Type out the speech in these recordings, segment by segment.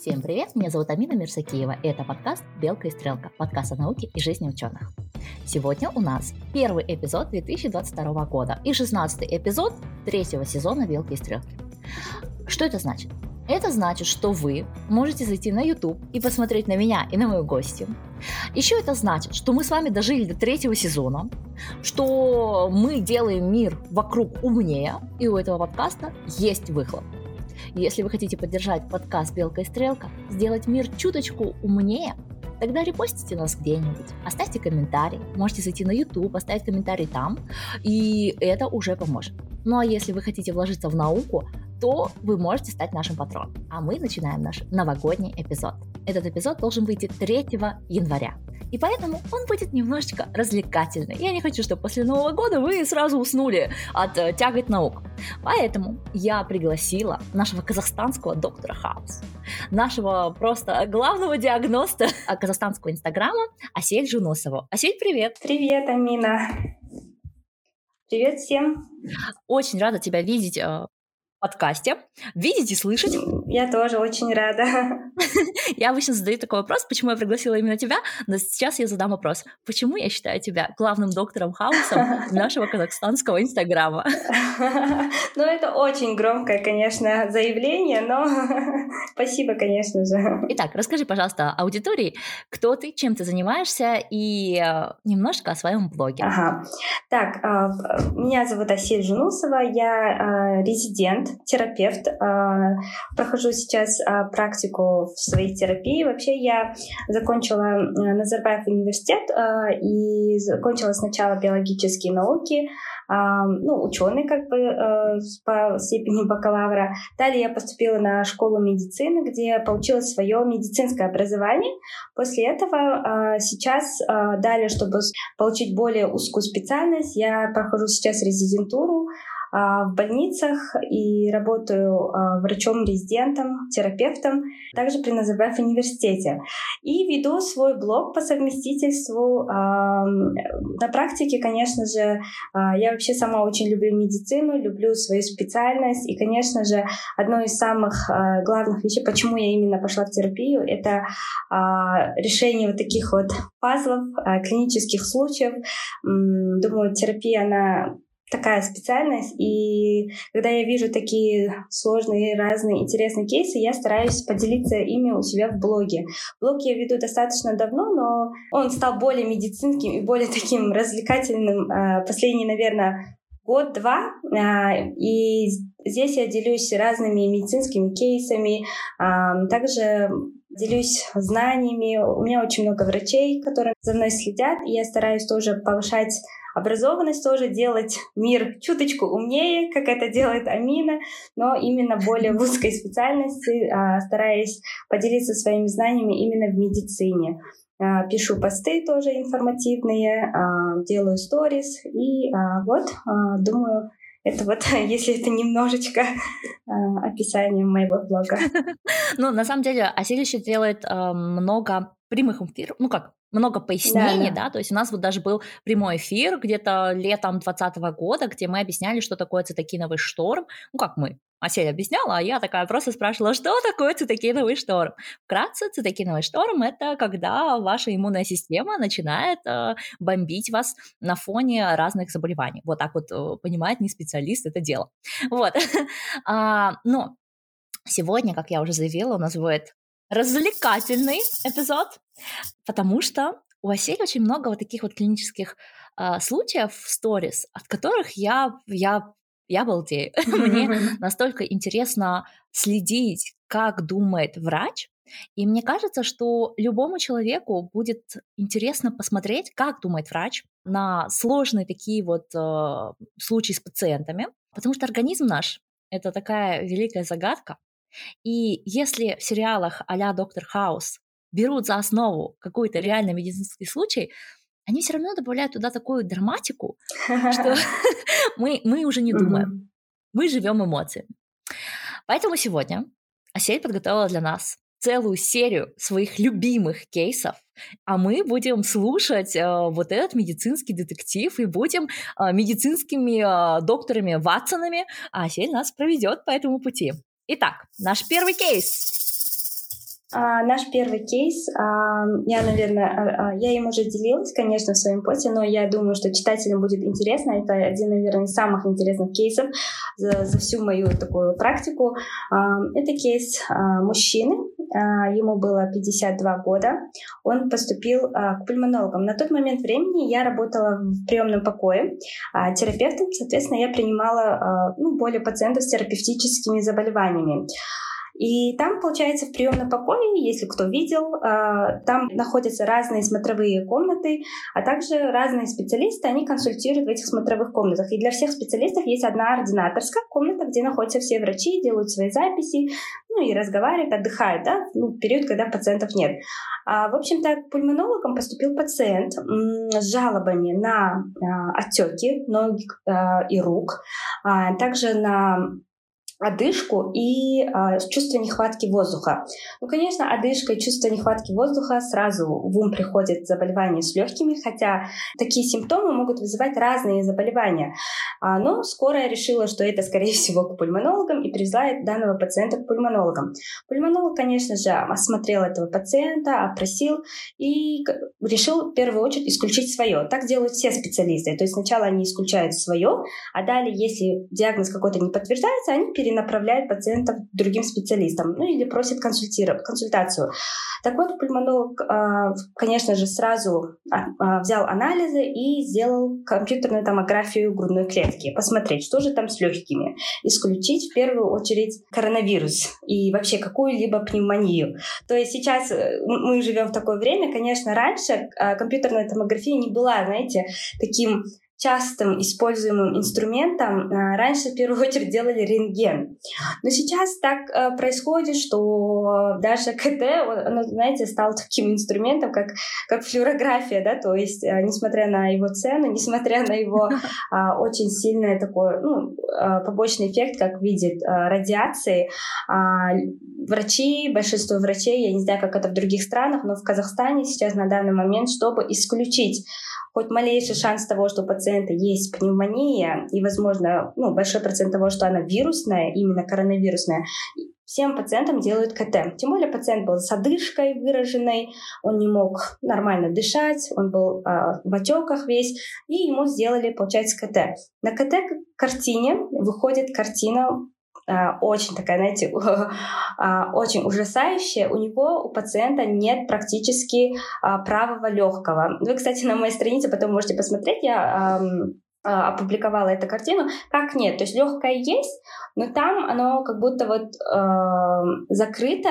Всем привет, меня зовут Амина Мирсакиева, и это подкаст «Белка и стрелка», подкаст о науке и жизни ученых. Сегодня у нас первый эпизод 2022 года и 16 эпизод третьего сезона «Белки и стрелки». Что это значит? Это значит, что вы можете зайти на YouTube и посмотреть на меня и на мою гостью. Еще это значит, что мы с вами дожили до третьего сезона, что мы делаем мир вокруг умнее, и у этого подкаста есть выхлоп. Если вы хотите поддержать подкаст «Белка и стрелка», сделать мир чуточку умнее, тогда репостите нас где-нибудь, оставьте комментарий, можете зайти на YouTube, оставить комментарий там, и это уже поможет. Ну а если вы хотите вложиться в науку, то вы можете стать нашим патроном. А мы начинаем наш новогодний эпизод. Этот эпизод должен выйти 3 января. И поэтому он будет немножечко развлекательный. Я не хочу, чтобы после Нового года вы сразу уснули от э, тягот наук. Поэтому я пригласила нашего казахстанского доктора Хаус, нашего просто главного диагноста казахстанского инстаграма Асель Жунусову. Асель, привет! Привет, Амина! Привет всем! Очень рада тебя видеть э, подкасте. Видеть и слышать. Я тоже очень рада. Я обычно задаю такой вопрос, почему я пригласила именно тебя, но сейчас я задам вопрос. Почему я считаю тебя главным доктором Хаусом нашего казахстанского инстаграма? Ну, это очень громкое, конечно, заявление, но спасибо, конечно же. Итак, расскажи, пожалуйста, аудитории, кто ты, чем ты занимаешься и э, немножко о своем блоге. Ага. Так, а, меня зовут Асель Жунусова, я а, терапевт. А, прохожу сейчас а, практику в своей терапии. Вообще я закончила Назарбаев университет а, и закончила сначала биологические науки, ну, ученый как бы по степени бакалавра. Далее я поступила на школу медицины, где получила свое медицинское образование. После этого сейчас далее, чтобы получить более узкую специальность, я прохожу сейчас резидентуру в больницах и работаю а, врачом-резидентом, терапевтом, также при Назарбаев университете. И веду свой блог по совместительству. А, на практике, конечно же, я вообще сама очень люблю медицину, люблю свою специальность. И, конечно же, одно из самых главных вещей, почему я именно пошла в терапию, это решение вот таких вот пазлов, клинических случаев. Думаю, терапия, она такая специальность, и когда я вижу такие сложные, разные, интересные кейсы, я стараюсь поделиться ими у себя в блоге. Блог я веду достаточно давно, но он стал более медицинским и более таким развлекательным а, последний, наверное, год-два, а, и здесь я делюсь разными медицинскими кейсами, а, также делюсь знаниями. У меня очень много врачей, которые за мной следят, и я стараюсь тоже повышать образованность тоже делать мир чуточку умнее, как это делает Амина, но именно более в узкой специальности, а, стараясь поделиться своими знаниями именно в медицине. А, пишу посты тоже информативные, а, делаю сторис, и вот, думаю, это вот, если это немножечко э, описание моего блога. Ну, на самом деле, Асель еще делает много прямых эфиров, ну как, много пояснений, да, да. да, то есть у нас вот даже был прямой эфир где-то летом 2020 года, где мы объясняли, что такое цитокиновый шторм, ну как мы, Асель объясняла, а я такая просто спрашивала, что такое цитокиновый шторм. Вкратце, цитокиновый шторм – это когда ваша иммунная система начинает э, бомбить вас на фоне разных заболеваний. Вот так вот э, понимает не специалист это дело. Вот. а, но сегодня, как я уже заявила, у нас будет развлекательный эпизод, потому что у Асели очень много вот таких вот клинических э, случаев в сторис, от которых я, я, я балдею. Мне настолько интересно следить, как думает врач, и мне кажется, что любому человеку будет интересно посмотреть, как думает врач на сложные такие вот э, случаи с пациентами, потому что организм наш это такая великая загадка, и если в сериалах а-ля Доктор Хаус берут за основу какой-то реально медицинский случай, они все равно добавляют туда такую драматику, что мы, мы уже не думаем. Мы живем эмоциями. Поэтому сегодня Асель подготовила для нас целую серию своих любимых кейсов, а мы будем слушать э, вот этот медицинский детектив и будем э, медицинскими э, докторами Ватсонами, а Асель нас проведет по этому пути. Итак, наш первый кейс. А, наш первый кейс, а, я, наверное, а, а, я им уже делилась, конечно, в своем посте, но я думаю, что читателям будет интересно. Это один, наверное, из самых интересных кейсов за, за всю мою такую практику. А, это кейс а, мужчины, а, ему было 52 года. Он поступил а, к пульмонологам. На тот момент времени я работала в приемном покое терапевтом, соответственно, я принимала ну, более пациентов с терапевтическими заболеваниями. И там, получается, в приемном покое, если кто видел, а, там находятся разные смотровые комнаты, а также разные специалисты, они консультируют в этих смотровых комнатах. И для всех специалистов есть одна ординаторская комната, где находятся все врачи, делают свои записи, ну и разговаривают, отдыхают, да, ну, в период, когда пациентов нет. А, в общем-то, к пульмонологам поступил пациент с жалобами на а, отеки ног а, и рук, а, также на одышку и э, чувство нехватки воздуха. Ну, конечно, одышка и чувство нехватки воздуха сразу в ум приходит заболевание с легкими, хотя такие симптомы могут вызывать разные заболевания. А, но скорая решила, что это, скорее всего, к пульмонологам и привезла данного пациента к пульмонологам. Пульмонолог, конечно же, осмотрел этого пациента, опросил и решил в первую очередь исключить свое. Так делают все специалисты. То есть сначала они исключают свое, а далее, если диагноз какой-то не подтверждается, они перед перенаправляет пациентов к другим специалистам, ну или просит консультацию. Так вот, пульмонолог, а, конечно же, сразу а, а, взял анализы и сделал компьютерную томографию грудной клетки, посмотреть, что же там с легкими, исключить в первую очередь коронавирус и вообще какую-либо пневмонию. То есть сейчас э, мы живем в такое время, конечно, раньше компьютерная томография не была, знаете, таким частым используемым инструментом э, раньше в первую очередь делали рентген. Но сейчас так э, происходит, что даже КТ, оно, знаете, стал таким инструментом, как, как флюорография, да, то есть, э, несмотря на его цену, несмотря на его а, очень сильный такой, ну, побочный эффект, как видит радиации, а, врачи, большинство врачей, я не знаю, как это в других странах, но в Казахстане сейчас на данный момент, чтобы исключить хоть малейший шанс того, что у пациента есть пневмония, и, возможно, ну, большой процент того, что она вирусная, именно коронавирусная, всем пациентам делают КТ. Тем более пациент был с одышкой выраженной, он не мог нормально дышать, он был э, в отеках весь, и ему сделали, получается, КТ. На КТ-картине выходит картина очень такая, знаете, а, очень ужасающая. У него, у пациента нет практически а, правого легкого. Вы, кстати, на моей странице потом можете посмотреть, я опубликовала эту картину. Как нет? То есть легкое есть, но там оно как будто вот э, закрыто,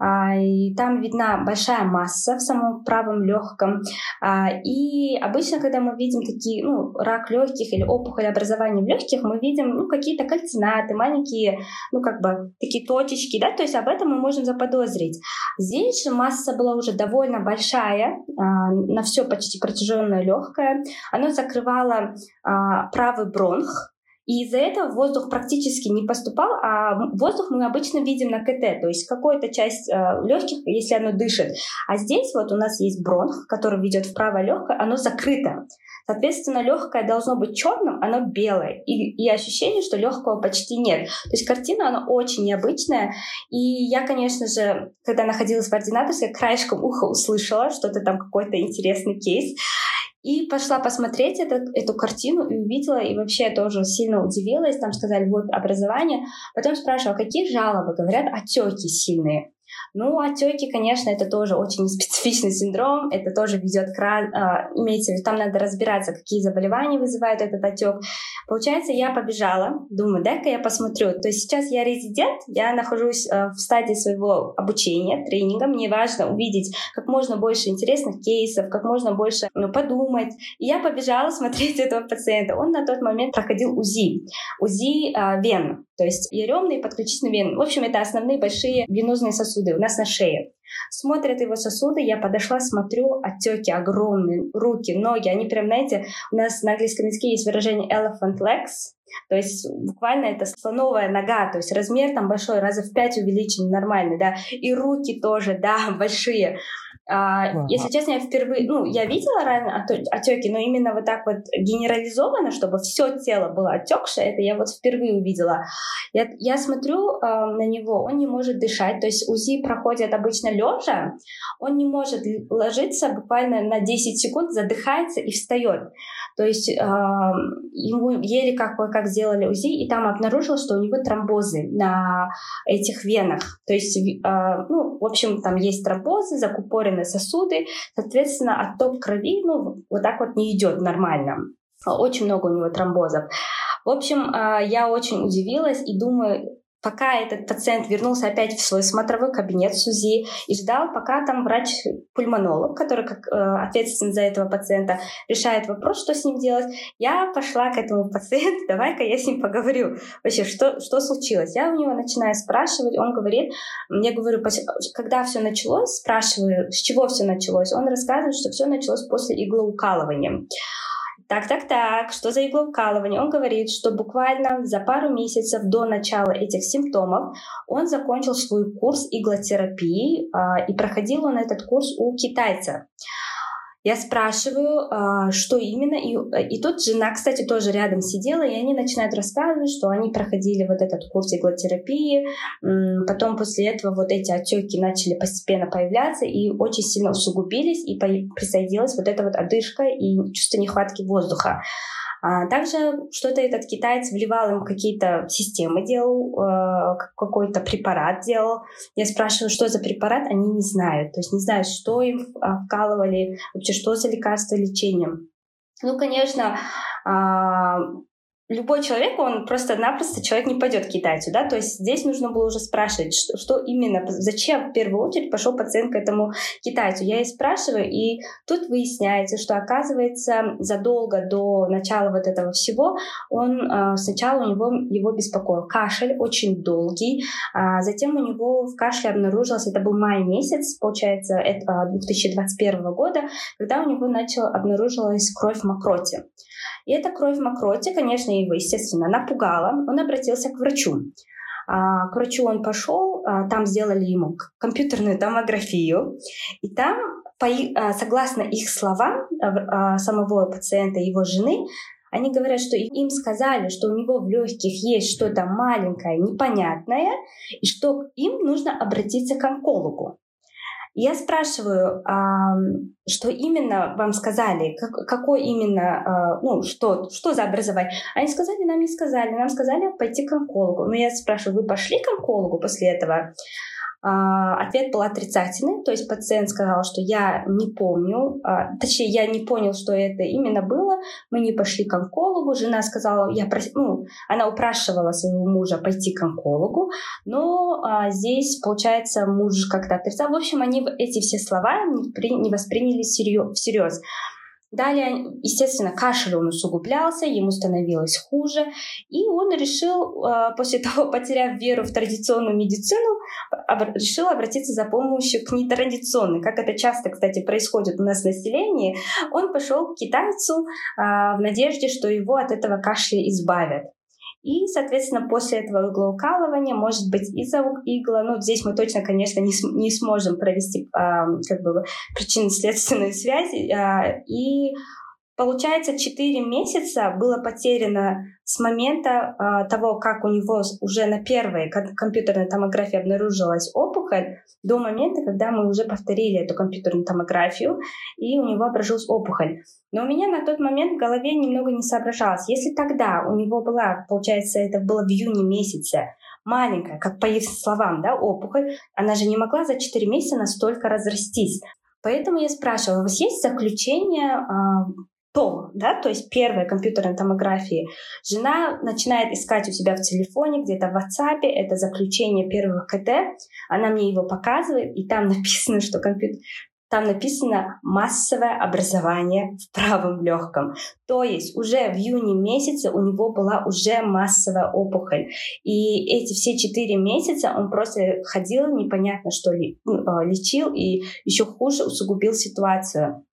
э, и там видна большая масса в самом правом легком. Э, и обычно, когда мы видим такие, ну, рак легких или опухоль образования в легких, мы видим, ну, какие-то кальцинаты, маленькие, ну, как бы такие точечки, да, то есть об этом мы можем заподозрить. Здесь же масса была уже довольно большая, э, на все почти протяженное легкое. Оно закрывало правый бронх, и из-за этого воздух практически не поступал, а воздух мы обычно видим на КТ, то есть какая-то часть э, легких, если оно дышит. А здесь вот у нас есть бронх, который ведет в правое легкое, оно закрыто. Соответственно, легкое должно быть черным, оно белое. И, и ощущение, что легкого почти нет. То есть картина, она очень необычная. И я, конечно же, когда находилась в ординаторской, краешком уха услышала что-то там, какой-то интересный кейс. И пошла посмотреть это, эту картину и увидела, и вообще тоже сильно удивилась. Там сказали, вот образование. Потом спрашивала, какие жалобы? Говорят, отеки сильные. Ну, отеки, конечно, это тоже очень специфичный синдром, это тоже ведет к а, имеется в виду, там надо разбираться, какие заболевания вызывают этот отек. Получается, я побежала, думаю, дай-ка я посмотрю. То есть сейчас я резидент, я нахожусь а, в стадии своего обучения, тренинга, мне важно увидеть как можно больше интересных кейсов, как можно больше ну, подумать. И я побежала смотреть этого пациента. Он на тот момент проходил УЗИ, УЗИ э, вен, то есть еремные подключительные вены. В общем, это основные большие венозные сосуды нас на шее. Смотрят его сосуды, я подошла, смотрю, отеки огромные, руки, ноги, они прям, знаете, у нас на английском языке есть выражение elephant legs, то есть буквально это слоновая нога, то есть размер там большой, раза в пять увеличен, нормальный, да, и руки тоже, да, большие. А, ага. Если честно, я впервые, ну, я видела ранее отеки, но именно вот так вот генерализованно, чтобы все тело было отекшее, это я вот впервые увидела. Я, я смотрю э, на него, он не может дышать, то есть УЗИ проходит обычно лежа, он не может ложиться буквально на 10 секунд, задыхается и встает. То есть э, ему еле как, как сделали УЗИ, и там обнаружилось, что у него тромбозы на этих венах. То есть, э, ну, в общем, там есть тромбозы, закупорены сосуды, соответственно, отток крови, ну, вот так вот не идет нормально. Очень много у него тромбозов. В общем, я очень удивилась и думаю, пока этот пациент вернулся опять в свой смотровой кабинет с УЗИ и ждал, пока там врач-пульмонолог, который как э, ответственен за этого пациента, решает вопрос, что с ним делать, я пошла к этому пациенту, давай-ка я с ним поговорю. Вообще, что, что случилось? Я у него начинаю спрашивать, он говорит, мне говорю, когда все началось, спрашиваю, с чего все началось, он рассказывает, что все началось после иглоукалывания так, так, так, что за иглоукалывание? Он говорит, что буквально за пару месяцев до начала этих симптомов он закончил свой курс иглотерапии, э, и проходил он этот курс у китайца. Я спрашиваю, а, что именно, и, и тут жена, кстати, тоже рядом сидела, и они начинают рассказывать, что они проходили вот этот курс иглотерапии, потом после этого вот эти отеки начали постепенно появляться и очень сильно усугубились, и присоединилась вот эта вот одышка и чувство нехватки воздуха. А также что-то этот китаец вливал им какие-то системы, делал э, какой-то препарат делал. Я спрашиваю, что за препарат, они не знают. То есть не знают, что им а, вкалывали, вообще что за лекарство лечением. Ну, конечно, а, любой человек, он просто-напросто человек не пойдет к китайцу, да, то есть здесь нужно было уже спрашивать, что, что именно, зачем в первую очередь пошел пациент к этому китайцу. Я и спрашиваю, и тут выясняется, что оказывается задолго до начала вот этого всего он э, сначала у него его беспокоил кашель очень долгий, а затем у него в кашле обнаружилось, это был май месяц, получается, это 2021 года, когда у него начал обнаружилась кровь в мокроте. И эта кровь в мокроте, конечно, его, естественно, напугала. Он обратился к врачу. А, к врачу он пошел, а, там сделали ему компьютерную томографию, и там, а, согласно их словам, самого пациента и его жены, они говорят, что им сказали, что у него в легких есть что-то маленькое, непонятное, и что им нужно обратиться к онкологу. Я спрашиваю, что именно вам сказали, как, какой именно, а, ну, что, что за образование? Они сказали, нам не сказали, нам сказали пойти к онкологу. Но я спрашиваю, вы пошли к онкологу после этого? А, ответ был отрицательный, то есть пациент сказал, что я не помню, а, точнее, я не понял, что это именно было. Мы не пошли к онкологу. Жена сказала, я прос... ну, она упрашивала своего мужа пойти к онкологу, но а, здесь, получается, муж как-то отрицал. В общем, они эти все слова не, при... не восприняли всерьез. Далее, естественно, кашель он усугублялся, ему становилось хуже, и он решил, э, после того, потеряв веру в традиционную медицину, решил обратиться за помощью к нетрадиционной. Как это часто, кстати, происходит у нас в населении, он пошел к китайцу э, в надежде, что его от этого кашля избавят. И, соответственно, после этого иглоукалывания, может быть, из-за игла, ну, здесь мы точно, конечно, не, не сможем провести э, как бы причинно-следственную связь, э, и Получается, 4 месяца было потеряно с момента э, того, как у него уже на первой компьютерной томографии обнаружилась опухоль, до момента, когда мы уже повторили эту компьютерную томографию, и у него обнаружилась опухоль. Но у меня на тот момент в голове немного не соображалось. Если тогда у него была, получается, это было в июне месяце, маленькая, как по их словам, да, опухоль, она же не могла за 4 месяца настолько разрастись. Поэтому я спрашивала, у вас есть заключение том, да, то есть первая компьютерная томография, жена начинает искать у себя в телефоне, где-то в WhatsApp, это заключение первого КТ, она мне его показывает, и там написано, что компьютер, там написано массовое образование в правом легком. То есть уже в июне месяце у него была уже массовая опухоль. И эти все четыре месяца он просто ходил, непонятно что ли, а, лечил и еще хуже усугубил ситуацию.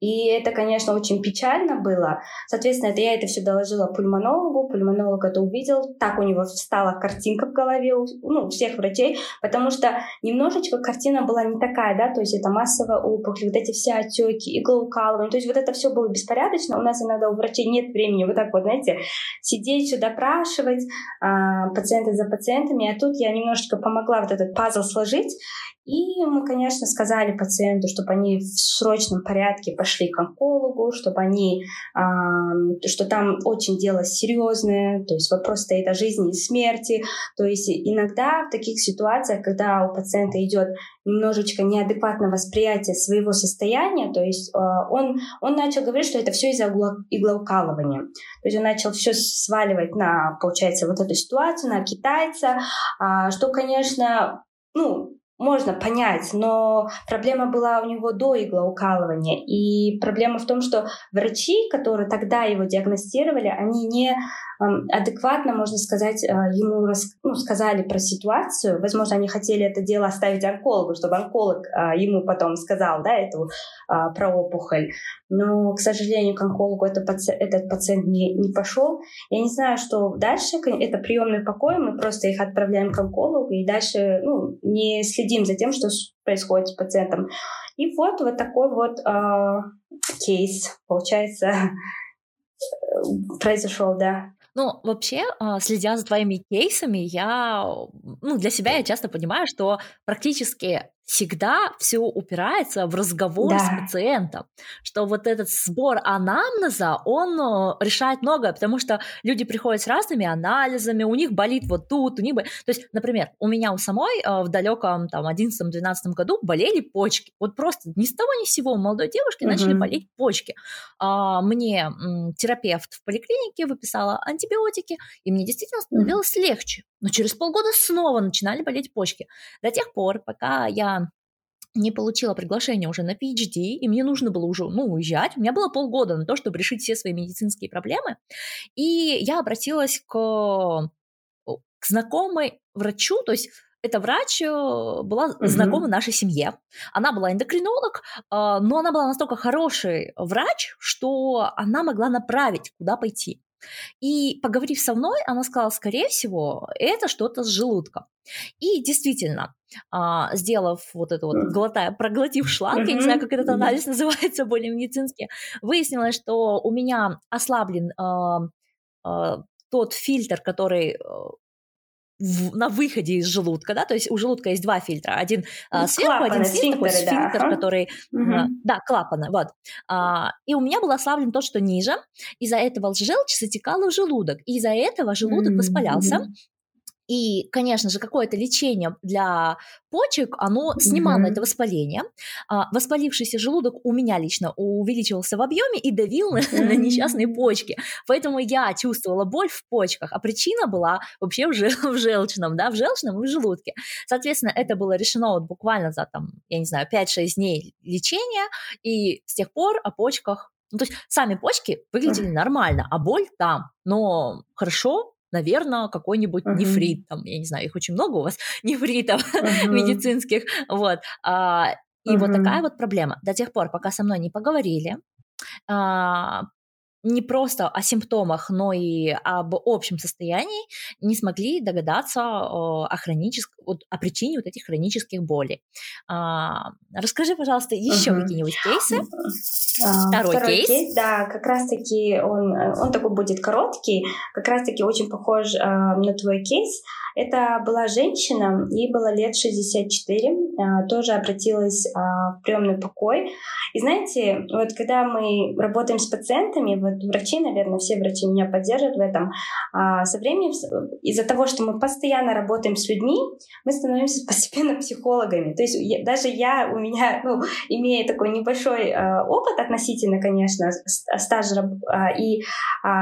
И это, конечно, очень печально было. Соответственно, это, я это все доложила пульмонологу, пульмонолог это увидел, так у него встала картинка в голове у ну, всех врачей, потому что немножечко картина была не такая, да, то есть это массовая опухоль, вот эти все отеки, иглоукалывание, то есть вот это все было беспорядочно. У нас иногда у врачей нет времени вот так вот, знаете, сидеть, все допрашивать, а, пациенты за пациентами, а тут я немножечко помогла вот этот пазл сложить, и мы, конечно, сказали пациенту, чтобы они в срочном порядке пошли к онкологу, чтобы они, э, что там очень дело серьезное, то есть вопрос стоит о жизни и смерти. То есть иногда в таких ситуациях, когда у пациента идет немножечко неадекватное восприятие своего состояния, то есть э, он, он начал говорить, что это все из-за иглоукалывания. То есть он начал все сваливать на, получается, вот эту ситуацию, на китайца, э, что, конечно, ну, можно понять, но проблема была у него до иглоукалывания. И проблема в том, что врачи, которые тогда его диагностировали, они не адекватно, можно сказать, э, ему рас, ну, сказали про ситуацию. Возможно, они хотели это дело оставить онкологу, чтобы онколог а, ему потом сказал, да, эту а, про опухоль. Но, к сожалению, к онкологу это паци... этот пациент не, не пошел. Я не знаю, что дальше. Это приемный покой, мы просто их отправляем к онкологу и дальше ну, не следим за тем, что происходит с пациентом. И вот вот такой вот э, кейс, получается, произошел, да. Ну, вообще, а, следя за твоими кейсами, я, ну, для себя я часто понимаю, что практически всегда все упирается в разговор да. с пациентом, что вот этот сбор анамнеза, он э, решает многое, потому что люди приходят с разными анализами, у них болит вот тут, у них... То есть, например, у меня у самой э, в далеком там 11-12 году болели почки. Вот просто ни с того ни с сего у молодой девушки угу. начали болеть почки. А, мне терапевт в поликлинике выписала антибиотики, и мне действительно становилось угу. легче. Но через полгода снова начинали болеть почки. До тех пор, пока я не получила приглашение уже на PhD, и мне нужно было уже, ну, уезжать. У меня было полгода на то, чтобы решить все свои медицинские проблемы. И я обратилась к, к знакомой врачу, то есть эта врач э, была uh-huh. знакома нашей семье. Она была эндокринолог, а, но она была настолько хороший врач, что она могла направить, куда пойти. И поговорив со мной, она сказала, скорее всего, это что-то с желудком. И действительно, а, сделав вот это вот, глотая, проглотив шланг, я не знаю, как этот анализ называется более медицински, выяснилось, что у меня ослаблен а, а, тот фильтр, который э, в, на выходе из желудка, да, то есть у желудка есть два фильтра, один а, сверху, клапаны, один снизу, такой сфинктер, да. который, угу. а, да, клапаны, вот. А, и у меня был ослаблен тот, что ниже, из-за этого желчь затекала в желудок, и из-за этого желудок mm-hmm. воспалялся, и, конечно же, какое-то лечение для почек, оно снимало mm-hmm. это воспаление. А, воспалившийся желудок у меня лично увеличивался в объеме и давил mm-hmm. на несчастные почки. Поэтому я чувствовала боль в почках, а причина была вообще в, жел- в желчном, да, в желчном и в желудке. Соответственно, это было решено вот буквально за, там, я не знаю, 5-6 дней лечения, и с тех пор о почках ну, то есть сами почки выглядели нормально, а боль там. Но хорошо, наверное, какой-нибудь uh-huh. нефрит, там, я не знаю, их очень много у вас, нефритов uh-huh. медицинских, вот. А, и uh-huh. вот такая вот проблема. До тех пор, пока со мной не поговорили, а, не просто о симптомах, но и об общем состоянии не смогли догадаться о, хроническом, о причине вот этих хронических болей. А, расскажи, пожалуйста, еще угу. какие-нибудь кейсы. А, второй, второй кейс. кейс. Да, как раз-таки он, он такой будет короткий, как раз-таки очень похож а, на твой кейс. Это была женщина, ей было лет 64, а, тоже обратилась а, в приемный покой. И знаете, вот когда мы работаем с пациентами, вот врачи, наверное, все врачи меня поддержат в этом, а, со временем из-за того, что мы постоянно работаем с людьми, мы становимся постепенно психологами. То есть я, даже я, у меня, ну, имея такой небольшой опыт относительно, конечно, стажа, и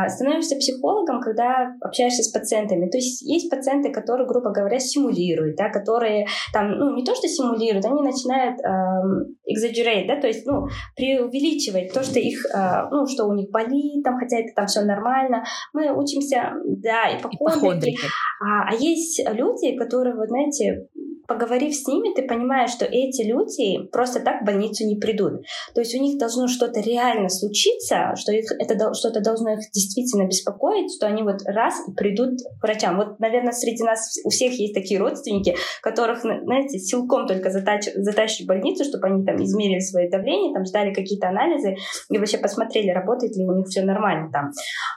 становишься психологом, когда общаешься с пациентами. То есть есть пациенты, которые, грубо говоря, симулируют, да, которые там, ну, не то, что симулируют, они начинают эм, exaggerate, да, то есть, ну, преувеличивать то, что их, э, ну, что у них болит, там, хотя это там все нормально. Мы учимся, да, ипохондрики. А, а есть люди, которые, вот, знаете, поговорив с ними, ты понимаешь, что эти люди просто так в больницу не придут. То есть у них должно что-то реально случиться, что их, это что-то должно их действительно беспокоить, что они вот раз и придут к врачам. Вот, наверное, среди нас у всех есть такие родственники, которых, знаете, силком только затач, затащишь в больницу, чтобы они там измерили свое давление, там сдали какие-то анализы и вообще посмотрели, работает ли у них все нормально там.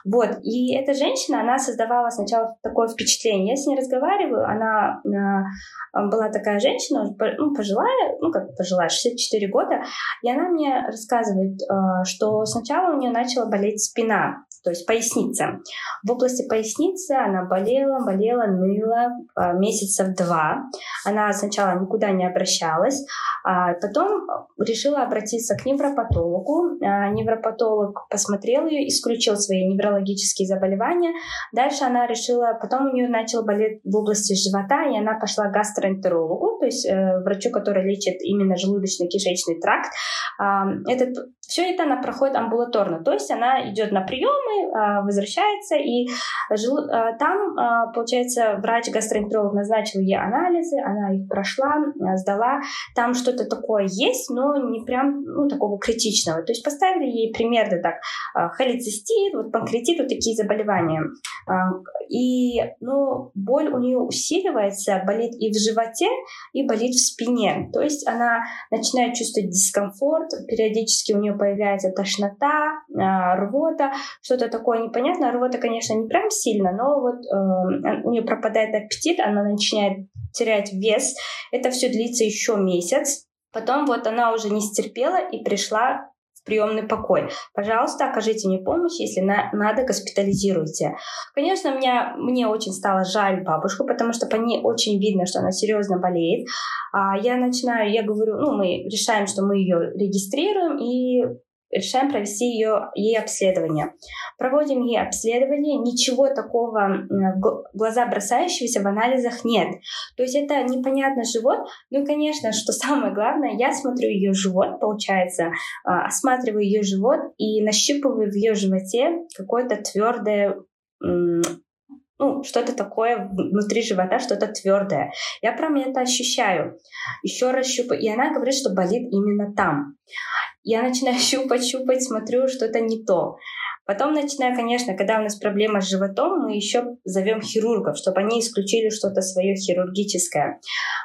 Вот. И эта женщина, она создавала сначала такое впечатление. Я с ней разговариваю, она а, была такая женщина, ну, пожилая, ну, как пожилая, 64 года, и она мне рассказывает, а, что сначала у нее начала болеть спина, то есть поясница. В области поясницы она болела, болела, ныла а, месяцев два. Она сначала никуда не обращалась, а потом решила обратиться к невропатологу. А, невропатолог посмотрел ее, исключил свои неврологические заболевания. Дальше она решила, потом у нее начал болеть в области живота, и она пошла к гастроэнтерологу, то есть э, врачу, который лечит именно желудочно-кишечный тракт. А, этот, все это она проходит амбулаторно, то есть она идет на приемы, а, возвращается, и а, там, а, получается, врач-гастроэнтеролог назначил ей анализы, она их прошла, сдала. Там что что-то такое есть, но не прям ну, такого критичного. То есть поставили ей примерно так холецистит, вот панкреатит, вот такие заболевания. И ну, боль у нее усиливается, болит и в животе, и болит в спине. То есть она начинает чувствовать дискомфорт, периодически у нее появляется тошнота, рвота, что-то такое непонятное. Рвота, конечно, не прям сильно, но вот э, у нее пропадает аппетит, она начинает терять вес. Это все длится еще месяц. Потом вот она уже не стерпела и пришла в приемный покой. Пожалуйста, окажите мне помощь, если на, надо, госпитализируйте. Конечно, меня, мне очень стало жаль бабушку, потому что по ней очень видно, что она серьезно болеет. А я начинаю, я говорю, ну, мы решаем, что мы ее регистрируем и решаем провести ее, ей обследование. Проводим ей обследование, ничего такого глаза бросающегося в анализах нет. То есть это непонятно живот. Ну и, конечно, что самое главное, я смотрю ее живот, получается, а, осматриваю ее живот и нащупываю в ее животе какое-то твердое ну, что-то такое внутри живота, что-то твердое. Я прям это ощущаю. Еще раз щупаю. И она говорит, что болит именно там. Я начинаю щупать, щупать, смотрю, что-то не то. Потом начинаю, конечно, когда у нас проблема с животом, мы еще зовем хирургов, чтобы они исключили что-то свое хирургическое.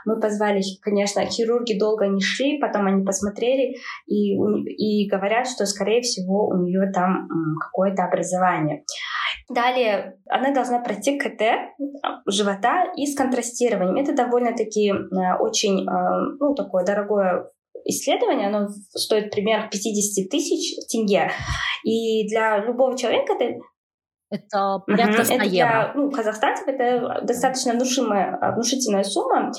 Мы позвали, конечно, хирурги долго не шли, потом они посмотрели и, и говорят, что, скорее всего, у нее там какое-то образование. Далее она должна пройти КТ живота и с контрастированием. Это довольно-таки э, очень э, ну, такое дорогое исследование, оно стоит примерно 50 тысяч тенге. И для любого человека это это порядка 100 это евро. Для, ну, казахстанцев это достаточно внушимая, внушительная сумма.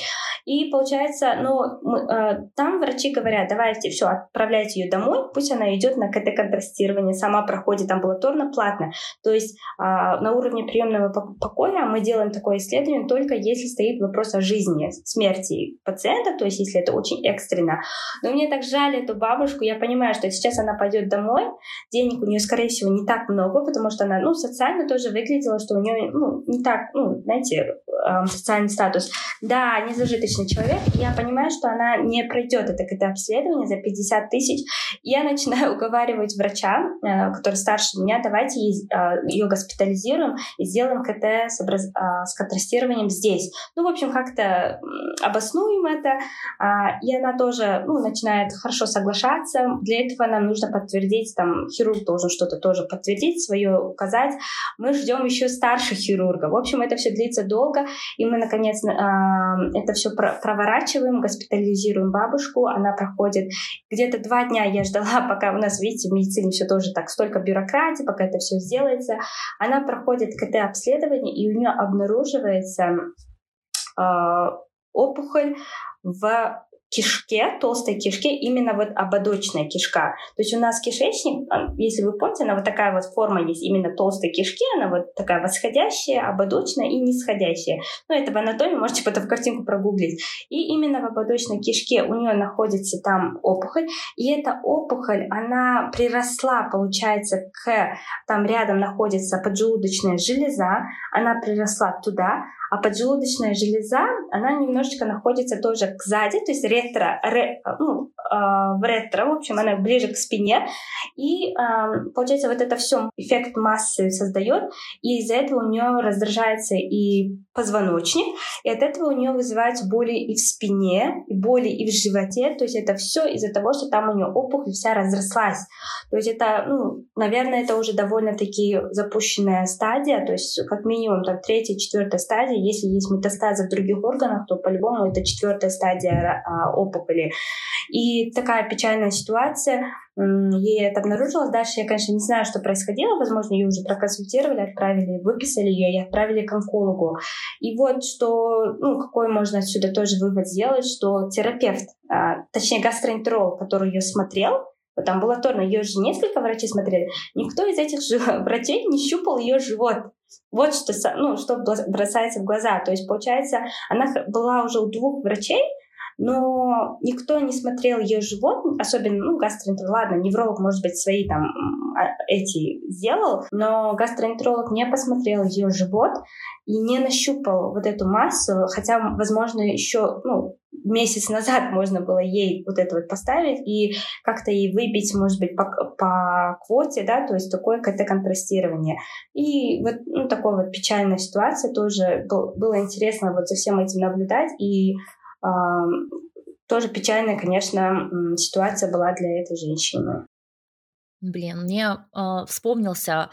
И получается, ну, мы, э, там врачи говорят, давайте все, отправляйте ее домой, пусть она идет на КТ-контрастирование, сама проходит амбулаторно, платно. То есть э, на уровне приемного покоя мы делаем такое исследование только если стоит вопрос о жизни, смерти пациента, то есть если это очень экстренно. Но мне так жаль эту бабушку, я понимаю, что сейчас она пойдет домой, денег у нее, скорее всего, не так много, потому что она, ну, социально социально тоже выглядело, что у нее, ну, не так, ну, знаете, э, социальный статус. Да, не зажиточный человек. Я понимаю, что она не пройдет это КТ обследование за 50 тысяч. Я начинаю уговаривать врача, э, который старше меня, давайте э, ее госпитализируем и сделаем КТ с, образ... э, с контрастированием здесь. Ну, в общем, как-то обоснуем это. Э, и она тоже, ну, начинает хорошо соглашаться. Для этого нам нужно подтвердить, там, хирург должен что-то тоже подтвердить, свое указать. Мы ждем еще старших хирургов. В общем, это все длится долго, и мы, наконец, а, это все проворачиваем, госпитализируем бабушку, она проходит где-то два дня я ждала, пока у нас, видите, в медицине все тоже так, столько бюрократии, пока это все сделается. Она проходит КТ-обследование, и у нее обнаруживается э, опухоль в кишке, толстой кишке, именно вот ободочная кишка. То есть у нас кишечник, если вы помните, она вот такая вот форма есть именно толстой кишки, она вот такая восходящая, ободочная и нисходящая. Ну, это в анатомии, можете потом картинку прогуглить. И именно в ободочной кишке у нее находится там опухоль, и эта опухоль, она приросла, получается, к, там рядом находится поджелудочная железа, она приросла туда, а поджелудочная железа, она немножечко находится тоже сзади, то есть ретро, ре, ну, э, в ретро, в общем, она ближе к спине, и э, получается вот это все эффект массы создает, и из-за этого у нее раздражается и позвоночник, и от этого у нее вызываются боли и в спине, и боли и в животе, то есть это все из-за того, что там у нее опухоль вся разрослась. То есть это, ну, наверное, это уже довольно-таки запущенная стадия, то есть как минимум там третья, четвертая стадия. Если есть метастазы в других органах, то по-любому это четвертая стадия а, опухоли. И такая печальная ситуация, ей это обнаружилось. Дальше я, конечно, не знаю, что происходило. Возможно, ее уже проконсультировали, отправили, выписали ее и отправили к онкологу. И вот что, ну, какой можно отсюда тоже вывод сделать, что терапевт, а, точнее гастроэнтеролог, который ее смотрел, вот амбулаторно, ее же несколько врачей смотрели, никто из этих же врачей не щупал ее живот. Вот что, ну, что бросается в глаза. То есть, получается, она была уже у двух врачей, но никто не смотрел ее живот, особенно, ну, гастроэнтеролог, ладно, невролог, может быть, свои там а, эти сделал, но гастроэнтеролог не посмотрел ее живот и не нащупал вот эту массу, хотя, возможно, еще, ну, месяц назад можно было ей вот это вот поставить и как-то ей выбить, может быть, по, по квоте, да, то есть такое какое-то контрастирование. И вот ну, такая вот печальная ситуация тоже был, было интересно вот за всем этим наблюдать и тоже печальная, конечно, ситуация была для этой женщины. Блин, мне э, вспомнился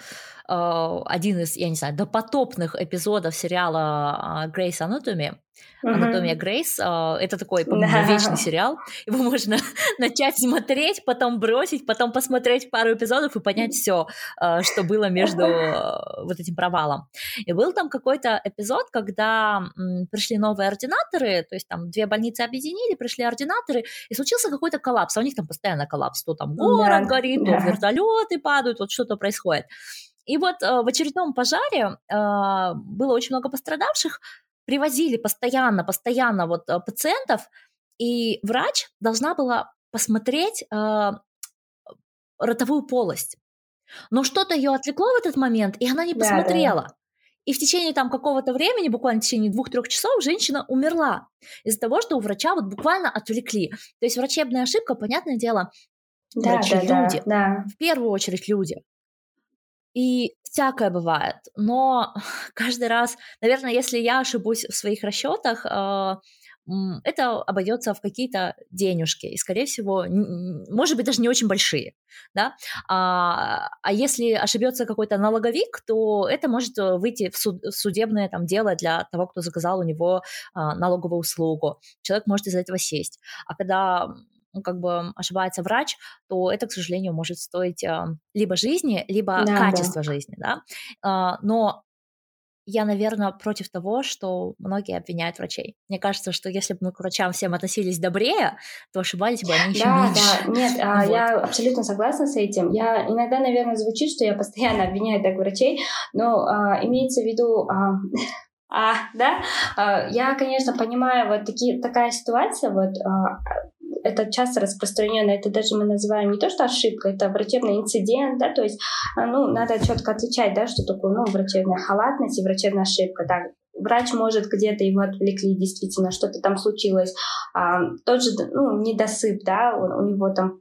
один из, я не знаю, допотопных эпизодов сериала Грейс Анатоми, Анатомия Грейс. А, это такой, по-моему, вечный сериал. Его можно начать смотреть, потом бросить, потом посмотреть пару эпизодов и понять все, а, что было между а, вот этим провалом. И был там какой-то эпизод, когда пришли новые ординаторы, то есть там две больницы объединили, пришли ординаторы, и случился какой-то коллапс. А у них там постоянно коллапс. То там город горит, то вертолеты падают, вот что-то происходит. И вот в очередном пожаре было очень много пострадавших, привозили постоянно, постоянно вот э, пациентов, и врач должна была посмотреть э, ротовую полость. Но что-то ее отвлекло в этот момент, и она не посмотрела. Да, да. И в течение там какого-то времени, буквально в течение двух-трех часов, женщина умерла из-за того, что у врача вот буквально отвлекли. То есть врачебная ошибка, понятное дело, да, врачи да, люди, да, да. в первую очередь люди. И всякое бывает, но каждый раз, наверное, если я ошибусь в своих расчетах, а, это обойдется в какие-то денежки, и, скорее всего, может быть, даже не очень большие, да, а, а если ошибется какой-то налоговик, то это может э, выйти в, суд, в судебное там дело для того, кто заказал у него а, налоговую услугу, человек может из-за этого сесть, а когда как бы ошибается врач, то это, к сожалению, может стоить а, либо жизни, либо да, качества да. жизни, да. А, но я, наверное, против того, что многие обвиняют врачей. Мне кажется, что если бы мы к врачам всем относились добрее, то ошибались бы они еще да, меньше. Да, нет, а, вот. я абсолютно согласна с этим. Я иногда, наверное, звучит, что я постоянно обвиняю так врачей, но а, имеется в виду... А, а, да, я, конечно, понимаю, вот такие, такая ситуация, вот это часто распространено, это даже мы называем не то, что ошибка, это врачебный инцидент, да, то есть, а, ну, надо четко отличать, да, что такое, ну, врачебная халатность и врачебная ошибка, да, врач может где-то его отвлекли, действительно, что-то там случилось, а, тот же, ну, недосып, да, у, у него там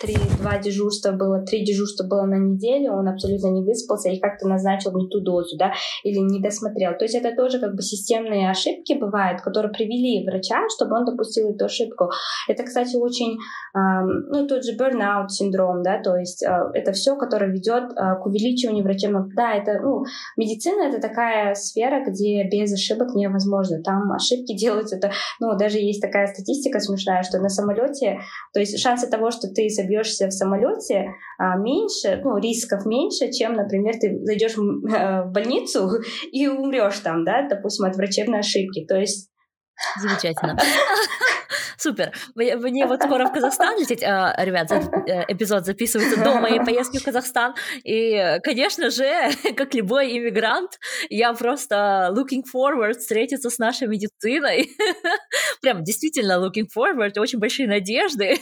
три, два дежурства было, три дежурства было на неделю, он абсолютно не выспался и как-то назначил не ту дозу, да, или не досмотрел. То есть это тоже как бы системные ошибки бывают, которые привели врача, чтобы он допустил эту ошибку. Это, кстати, очень, ну, тот же burnout синдром, да, то есть э, это все, которое ведет э, к увеличиванию врачебного... Да, это, ну, медицина — это такая сфера, где без ошибок невозможно. Там ошибки делаются, это, ну, даже есть такая статистика смешная, что на самолете, то есть шансы того, что ты собьешься в самолете, а, меньше, ну, рисков меньше, чем, например, ты зайдешь э, в больницу и умрешь там, да, допустим, от врачебной ошибки. То есть Замечательно. Супер. Мне вот скоро в Казахстан лететь. А, ребят, э, эпизод записывается до моей поездки в Казахстан. И, конечно же, как любой иммигрант, я просто looking forward встретиться с нашей медициной. Прям действительно looking forward, очень большие надежды.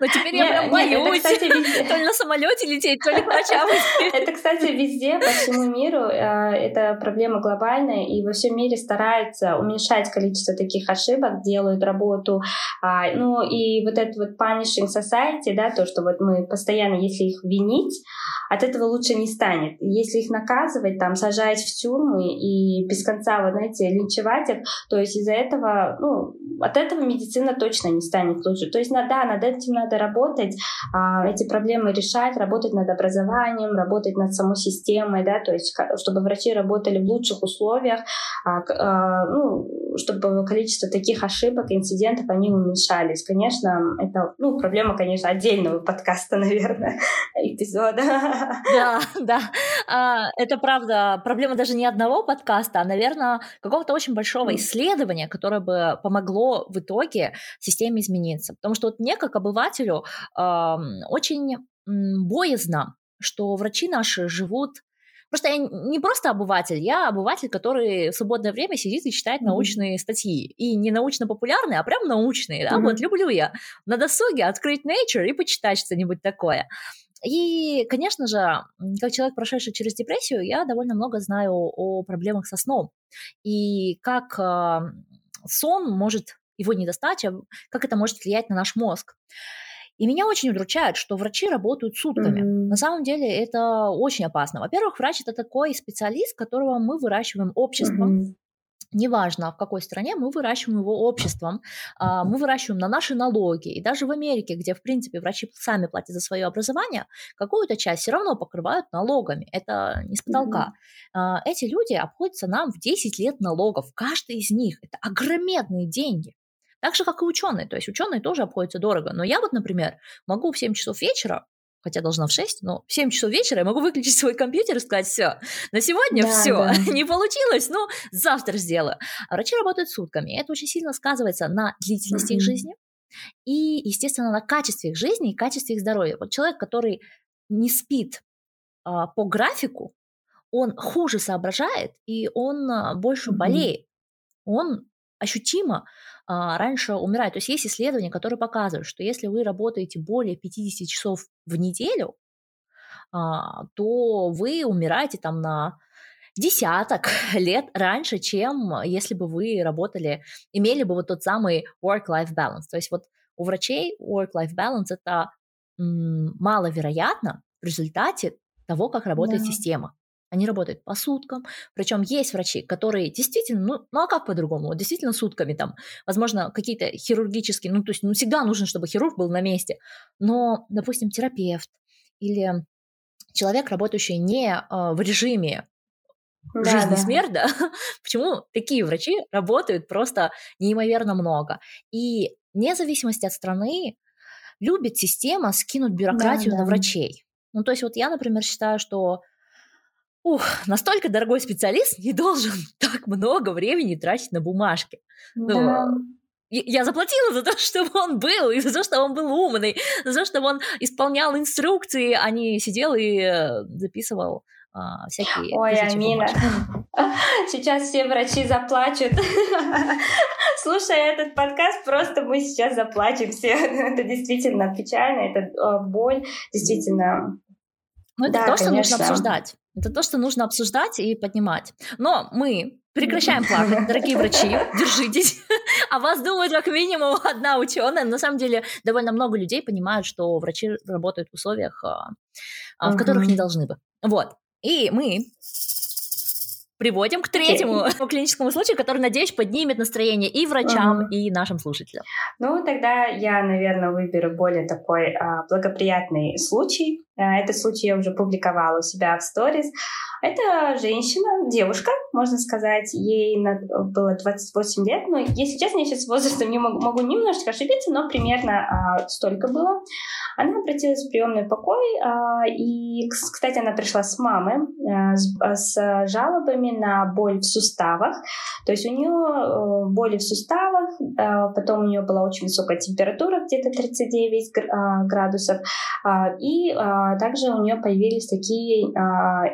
Но теперь я прям боюсь. То ли на самолете лететь, то ли к врачам. Это, кстати, везде, по всему миру. Э, это проблема глобальная, и во всем мире стараются уменьшать количество таких ошибок, делают работу. А, ну и вот этот вот punishing society, да, то, что вот мы постоянно, если их винить, от этого лучше не станет. Если их наказывать, там, сажать в тюрьмы и без конца, вот, знаете, линчевать их, то есть из-за этого, ну, от этого медицина точно не станет лучше. То есть, да, над этим надо работать, а, эти проблемы решать, работать над образованием, работать над самой системой, да, то есть, чтобы врачи работали в лучших условиях, а, а, ну, чтобы количество таких ошибок, инцидентов, они уменьшались. Конечно, это, ну, проблема, конечно, отдельного подкаста, наверное, эпизода. Да, да. А, это правда. Проблема даже не одного подкаста, а, наверное, какого-то очень большого исследования, которое бы помогло в итоге системе измениться. Потому что вот мне, как обывателю, очень боязно, что врачи наши живут Просто я не просто обыватель, я обыватель, который в свободное время сидит и читает mm-hmm. научные статьи. И не научно-популярные, а прям научные. Да? Mm-hmm. Вот люблю я на досуге открыть Nature и почитать что-нибудь такое. И, конечно же, как человек, прошедший через депрессию, я довольно много знаю о проблемах со сном. И как э, сон может, его недостача, как это может влиять на наш мозг. И меня очень удручает, что врачи работают сутками. Mm-hmm. На самом деле это очень опасно. Во-первых, врач это такой специалист, которого мы выращиваем обществом. Mm-hmm неважно в какой стране, мы выращиваем его обществом, а, мы выращиваем на наши налоги. И даже в Америке, где, в принципе, врачи сами платят за свое образование, какую-то часть все равно покрывают налогами. Это не с потолка. Mm-hmm. Эти люди обходятся нам в 10 лет налогов. Каждый из них. Это огроменные деньги. Так же, как и ученые. То есть ученые тоже обходятся дорого. Но я вот, например, могу в 7 часов вечера хотя должна в 6, но в 7 часов вечера я могу выключить свой компьютер и сказать, все, на сегодня да, все, да. не получилось, ну, завтра сделаю. А врачи работают сутками, это очень сильно сказывается на длительности mm-hmm. их жизни и, естественно, на качестве их жизни и качестве их здоровья. Вот человек, который не спит а, по графику, он хуже соображает, и он а, больше mm-hmm. болеет. Он ощутимо раньше умирает. То есть есть исследования, которые показывают, что если вы работаете более 50 часов в неделю, а, то вы умираете там на десяток лет раньше, чем если бы вы работали, имели бы вот тот самый work-life balance. То есть вот у врачей work-life balance это маловероятно в результате того, как работает да. система. Они работают по суткам. Причем есть врачи, которые действительно, ну, ну а как по-другому? Вот действительно сутками там, возможно, какие-то хирургические, ну, то есть, ну, всегда нужно, чтобы хирург был на месте. Но, допустим, терапевт или человек, работающий не э, в режиме да, жизнь да. и смерть, да, почему такие врачи работают просто неимоверно много. И вне зависимости от страны любит система скинуть бюрократию да, да. на врачей. Ну, то есть вот я, например, считаю, что ух, настолько дорогой специалист не должен так много времени тратить на бумажки. Ну, да. Ну, я заплатила за то, чтобы он был, и за то, что он был умный, за то, чтобы он исполнял инструкции, а не сидел и э, записывал а, всякие... Ой, Амина, сейчас все врачи заплачут. Слушая этот подкаст, просто мы сейчас заплачем все. Это действительно печально, это э, боль, действительно. Ну, это да, то, что нужно обсуждать. Это то, что нужно обсуждать и поднимать. Но мы прекращаем плакать, дорогие врачи, держитесь. А вас думают как минимум одна ученая. На самом деле довольно много людей понимают, что врачи работают в условиях, а, а, в которых не должны бы. Вот. И мы приводим к третьему okay. клиническому случаю, который, надеюсь, поднимет настроение и врачам, uh-huh. и нашим слушателям. Ну, тогда я, наверное, выберу более такой а, благоприятный случай. Этот случай я уже публиковала у себя в сторис. Это женщина, девушка, можно сказать, ей было 28 лет, но, если честно, я сейчас с возрастом не могу, могу немножечко ошибиться, но примерно а, столько было. Она обратилась в приемный покой, а, и, кстати, она пришла с мамой а, с, а, с жалобами на боль в суставах. То есть у нее а, боли в суставах, потом у нее была очень высокая температура, где-то 39 а, градусов, и также у нее появились такие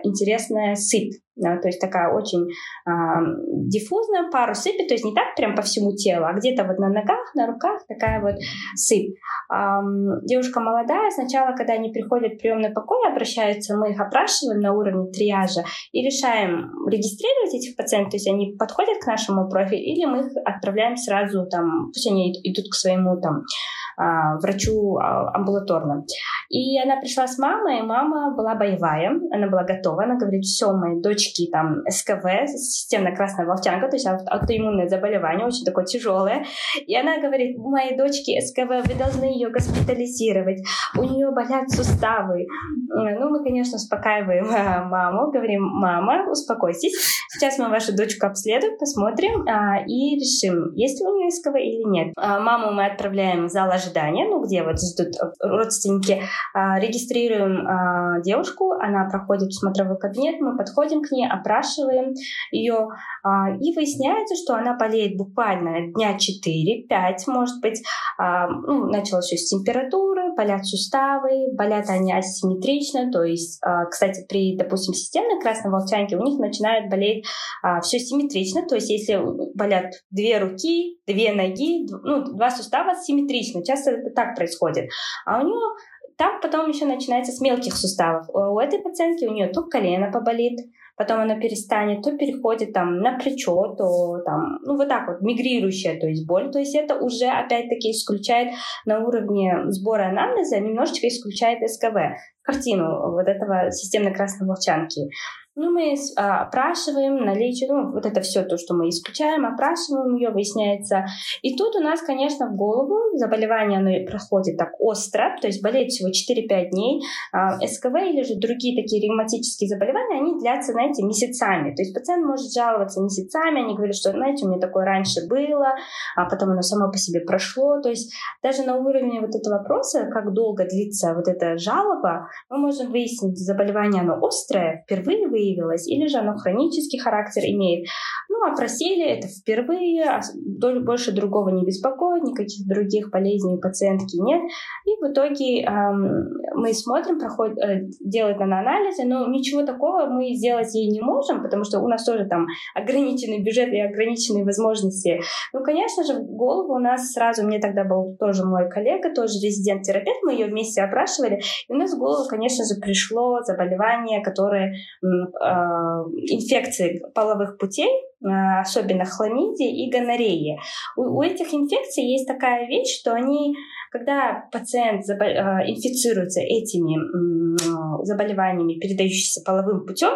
интересные сыпь то есть такая очень э, диффузная, пару сыпи, то есть не так прям по всему телу, а где-то вот на ногах, на руках такая вот сыпь. Э, девушка молодая, сначала, когда они приходят в приемный покой, обращаются, мы их опрашиваем на уровне триажа и решаем регистрировать этих пациентов, то есть они подходят к нашему профилю, или мы их отправляем сразу там, пусть они идут к своему там а, врачу а, амбулаторно. И она пришла с мамой, и мама была боевая, она была готова, она говорит, все, моей дочки там СКВ, системная красная волчанка, то есть аутоиммунное заболевание, очень такое тяжелое. И она говорит, у моей дочки СКВ, вы должны ее госпитализировать, у нее болят суставы. Ну, мы, конечно, успокаиваем а, маму, говорим, мама, успокойтесь, сейчас мы вашу дочку обследуем, посмотрим и решим, есть ли у нее СКВ или нет. Маму мы отправляем в зал ожидания ожидания, ну, где вот ждут э, родственники, а, регистрируем а, девушку, она проходит в смотровой кабинет, мы подходим к ней, опрашиваем ее, а, и выясняется, что она болеет буквально дня 4-5, может быть, ну, началось все с температуры, болят суставы, болят они асимметрично, то есть, кстати, при, допустим, системной красной волчанке у них начинает болеть все симметрично, то есть если болят две руки, две ноги, ну, два сустава симметрично, часто это так происходит. А у нее так потом еще начинается с мелких суставов. У этой пациентки у нее то колено поболит, потом она перестанет, то переходит там на плечо, то там, ну вот так вот, мигрирующая, то есть боль. То есть это уже опять-таки исключает на уровне сбора анамнеза, немножечко исключает СКВ, картину вот этого системной красной волчанки. Ну, мы а, опрашиваем наличие, ну, вот это все то, что мы исключаем, опрашиваем ее, выясняется. И тут у нас, конечно, в голову заболевание, оно проходит так остро, то есть болеет всего 4-5 дней. А, СКВ или же другие такие ревматические заболевания, они длятся, знаете, месяцами. То есть пациент может жаловаться месяцами, они говорят, что, знаете, у меня такое раньше было, а потом оно само по себе прошло. То есть даже на уровне вот этого вопроса, как долго длится вот эта жалоба, мы можем выяснить, заболевание оно острое, впервые выявилось, выявилось, или же оно хронический характер имеет. Ну, а просели это впервые, а больше другого не беспокоит, никаких других болезней у пациентки нет. И в итоге эм, мы смотрим, проходит, э, делают на анализы, но ничего такого мы сделать ей не можем, потому что у нас тоже там ограниченный бюджет и ограниченные возможности. Ну, конечно же, в голову у нас сразу, мне тогда был тоже мой коллега, тоже резидент-терапевт, мы ее вместе опрашивали, и у нас в голову, конечно же, пришло заболевание, которое инфекции половых путей, э, особенно хламидии и гонореи. У, у этих инфекций есть такая вещь, что они, когда пациент забол... Э, инфицируется этими заболеваниями, передающимися половым путем,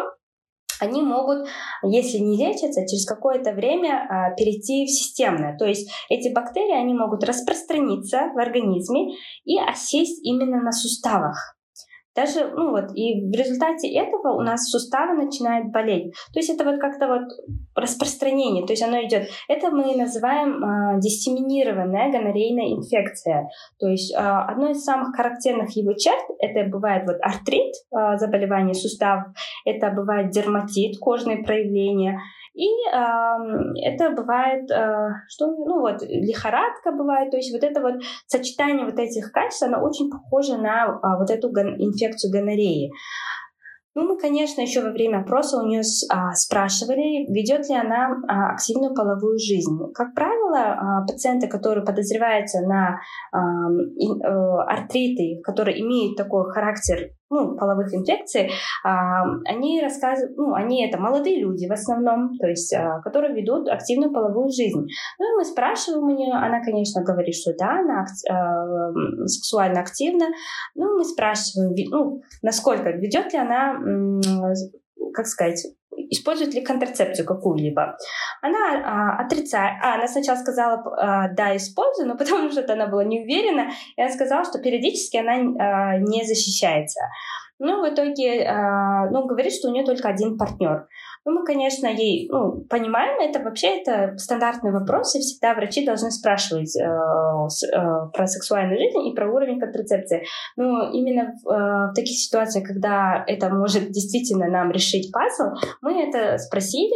они могут, если не лечатся, через какое-то время а, перейти в системное. То есть эти бактерии, они могут распространиться в организме и осесть именно на суставах. Даже, ну вот, и в результате этого у нас суставы начинают болеть. То есть это вот как-то вот распространение, то есть оно идет. Это мы называем э, диссеминированная гонорейная инфекция. То есть э, одно из самых характерных его черт, это бывает вот артрит, э, заболевание суставов, это бывает дерматит, кожные проявления, и э, это бывает, э, что, ну вот, лихорадка бывает, то есть вот это вот сочетание вот этих качеств, оно очень похоже на э, вот эту гон- инфекцию гонореи. Ну, мы, конечно, еще во время опроса у нее а, спрашивали, ведет ли она а, активную половую жизнь. Как правило, пациенты, которые подозреваются на а, артриты, которые имеют такой характер ну, половых инфекций, а, они рассказывают, ну, они это молодые люди в основном, то есть, а, которые ведут активную половую жизнь. Ну, и мы спрашиваем у нее, она, конечно, говорит, что да, она а, сексуально активна. Ну, мы спрашиваем, ну, насколько ведет ли она, как сказать, использует ли контрацепцию какую-либо. Она а, отрицает. А, она сначала сказала, а, да, использую, но потом что-то она была не уверена, и она сказала, что периодически она а, не защищается. Ну, в итоге, а, ну, говорит, что у нее только один партнер. Ну, мы, конечно, ей ну, понимаем, это вообще это стандартный вопрос, и всегда врачи должны спрашивать э, с, э, про сексуальную жизнь и про уровень контрацепции. Но именно в, э, в таких ситуациях, когда это может действительно нам решить пазл, мы это спросили,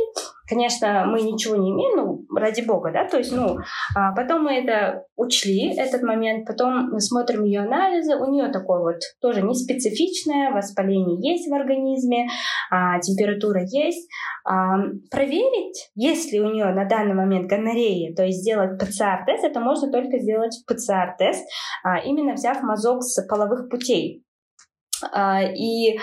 Конечно, мы ничего не имеем, ну, ради бога, да, то есть, ну, а потом мы это учли, этот момент, потом мы смотрим ее анализы, у нее такое вот тоже неспецифичное, воспаление есть в организме, а, температура есть. А, проверить, есть ли у нее на данный момент гонорея, то есть сделать ПЦР-тест, это можно только сделать ПЦР-тест, а, именно взяв мазок с половых путей. А, и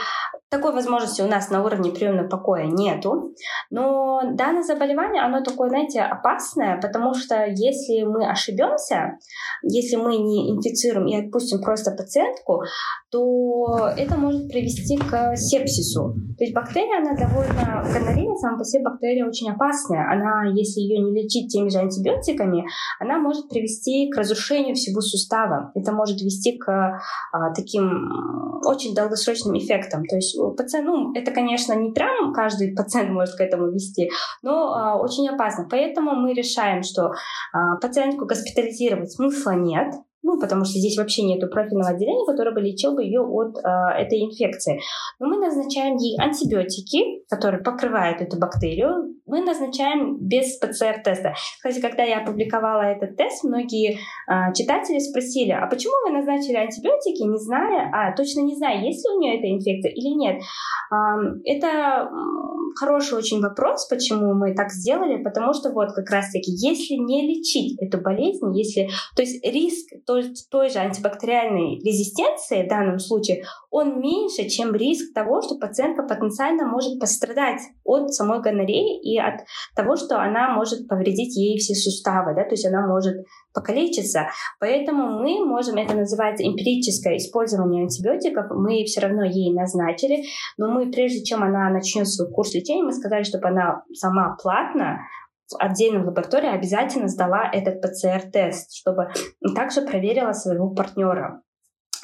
такой возможности у нас на уровне приемного покоя нету. Но данное заболевание, оно такое, знаете, опасное, потому что если мы ошибемся, если мы не инфицируем и отпустим просто пациентку, то это может привести к сепсису. То есть бактерия, она довольно, гонорея сама по себе бактерия очень опасная. Она, если ее не лечить теми же антибиотиками, она может привести к разрушению всего сустава. Это может вести к а, таким очень долгосрочным эффектам. То есть пациент, ну, это, конечно, не прям каждый пациент может к этому вести, но а, очень опасно. Поэтому мы решаем, что а, пациентку госпитализировать смысла нет, ну, потому что здесь вообще нет профильного отделения, которое бы лечил бы ее от э, этой инфекции. Но мы назначаем ей антибиотики, которые покрывают эту бактерию. Мы назначаем без ПЦР-теста. Кстати, когда я опубликовала этот тест, многие э, читатели спросили, а почему вы назначили антибиотики, не зная, а точно не зная, есть ли у нее эта инфекция или нет. Э, это хороший очень вопрос, почему мы так сделали, потому что вот как раз-таки, если не лечить эту болезнь, если, то есть риск той, той же антибактериальной резистенции в данном случае, он меньше, чем риск того, что пациентка потенциально может пострадать от самой гонореи и от того, что она может повредить ей все суставы, да, то есть она может покалечиться. Поэтому мы можем, это называется эмпирическое использование антибиотиков, мы все равно ей назначили, но мы, прежде чем она начнет свой курс лечения, мы сказали, чтобы она сама платно в отдельной лаборатории обязательно сдала этот ПЦР-тест, чтобы также проверила своего партнера.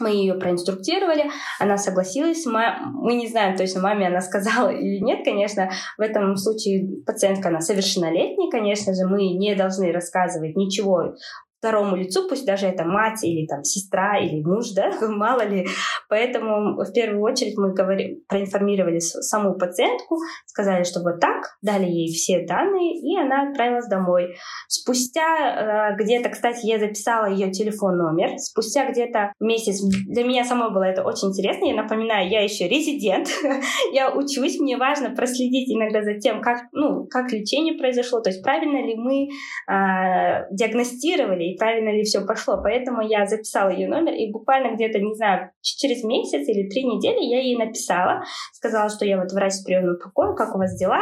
Мы ее проинструктировали, она согласилась, мы не знаем точно, маме она сказала или нет, конечно, в этом случае пациентка, она совершеннолетняя, конечно же, мы не должны рассказывать ничего второму лицу, пусть даже это мать или там сестра или муж, да, мало ли. Поэтому в первую очередь мы говорим, проинформировали саму пациентку, сказали, что вот так, дали ей все данные, и она отправилась домой. Спустя э, где-то, кстати, я записала ее телефон номер, спустя где-то месяц, для меня самой было это очень интересно, я напоминаю, я еще резидент, я учусь, мне важно проследить иногда за тем, как, ну, как лечение произошло, то есть правильно ли мы э, диагностировали правильно ли все пошло. Поэтому я записала ее номер, и буквально где-то, не знаю, через месяц или три недели я ей написала, сказала, что я вот врач с приемного покоя, как у вас дела,